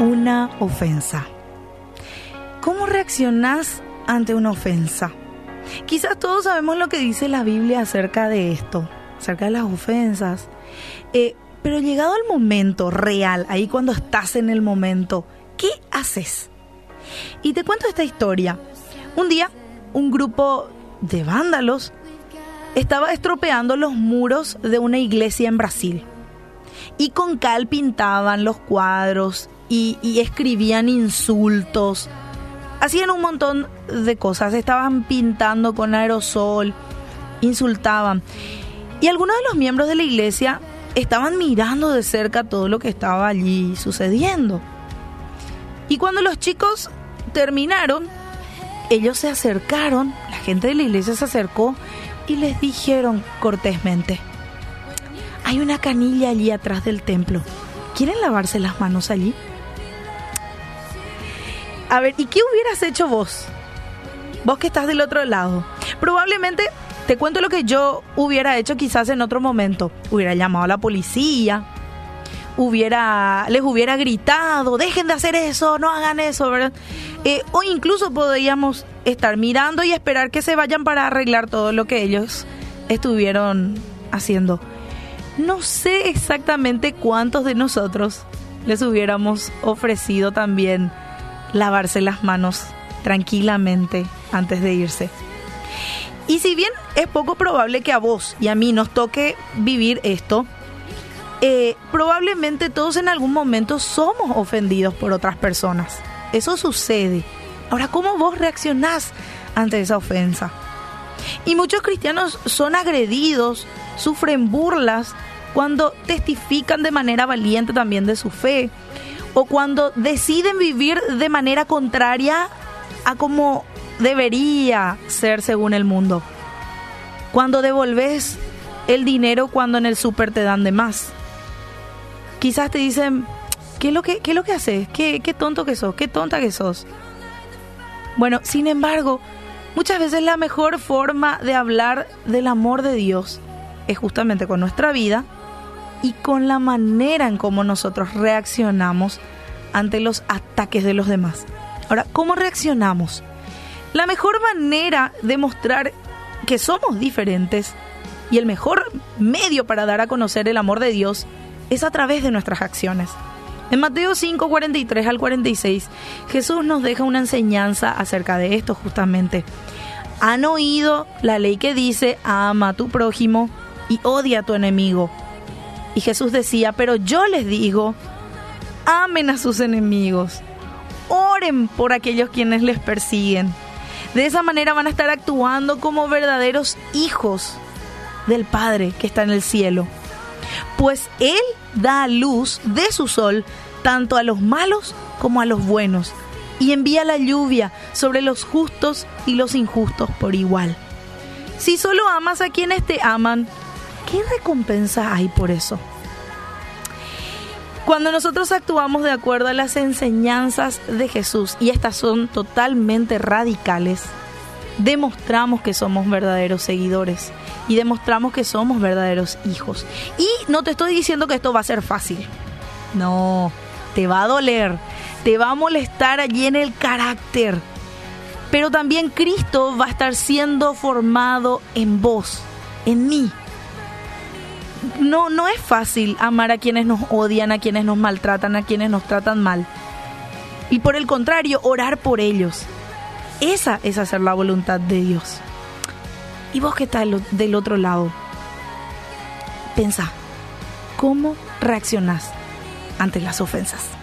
una ofensa. ¿Cómo reaccionás ante una ofensa? Quizás todos sabemos lo que dice la Biblia acerca de esto, acerca de las ofensas. Eh, pero llegado el momento real, ahí cuando estás en el momento, ¿qué haces? Y te cuento esta historia. Un día, un grupo de vándalos estaba estropeando los muros de una iglesia en Brasil. Y con cal pintaban los cuadros y, escribían insultos. Hacían un montón de cosas. Estaban pintando con aerosol, insultaban. Y algunos de los miembros de la iglesia estaban mirando de cerca todo lo que estaba allí sucediendo. Y cuando los chicos terminaron, ellos se acercaron, la gente de la iglesia se acercó y les dijeron cortésmente, hay una canilla allí atrás del templo. ¿Quieren lavarse las manos allí? A ver, ¿y qué hubieras hecho vos? Vos que estás del otro lado. Probablemente te cuento lo que yo hubiera hecho quizás en otro momento. Hubiera llamado a la policía, hubiera, les hubiera gritado, dejen de hacer eso, no hagan eso, ¿verdad? Eh, o incluso podríamos estar mirando y esperar que se vayan para arreglar todo lo que ellos estuvieron haciendo. No sé exactamente cuántos de nosotros les hubiéramos ofrecido también lavarse las manos tranquilamente antes de irse. Y si bien es poco probable que a vos y a mí nos toque vivir esto, eh, probablemente todos en algún momento somos ofendidos por otras personas. Eso sucede. Ahora, ¿cómo vos reaccionás ante esa ofensa? Y muchos cristianos son agredidos, sufren burlas cuando testifican de manera valiente también de su fe o cuando deciden vivir de manera contraria a como debería ser según el mundo. Cuando devolves el dinero cuando en el súper te dan de más. Quizás te dicen, ¿qué es lo que, qué es lo que haces? ¿Qué, ¿Qué tonto que sos? ¿Qué tonta que sos? Bueno, sin embargo, muchas veces la mejor forma de hablar del amor de Dios es justamente con nuestra vida y con la manera en cómo nosotros reaccionamos ante los ataques de los demás. Ahora, ¿cómo reaccionamos? La mejor manera de mostrar que somos diferentes y el mejor medio para dar a conocer el amor de Dios es a través de nuestras acciones. En Mateo 5, 43 al 46, Jesús nos deja una enseñanza acerca de esto justamente. Han oído la ley que dice, ama a tu prójimo y odia a tu enemigo. Y Jesús decía, pero yo les digo, amen a sus enemigos, oren por aquellos quienes les persiguen. De esa manera van a estar actuando como verdaderos hijos del Padre que está en el cielo. Pues Él da luz de su sol tanto a los malos como a los buenos y envía la lluvia sobre los justos y los injustos por igual. Si solo amas a quienes te aman, ¿qué recompensa hay por eso? Cuando nosotros actuamos de acuerdo a las enseñanzas de Jesús, y estas son totalmente radicales, demostramos que somos verdaderos seguidores y demostramos que somos verdaderos hijos. Y no te estoy diciendo que esto va a ser fácil. No, te va a doler, te va a molestar allí en el carácter. Pero también Cristo va a estar siendo formado en vos, en mí, no, no es fácil amar a quienes nos odian, a quienes nos maltratan, a quienes nos tratan mal. Y por el contrario, orar por ellos. Esa es hacer la voluntad de Dios. ¿Y vos que estás del otro lado? Pensa, ¿cómo reaccionás ante las ofensas?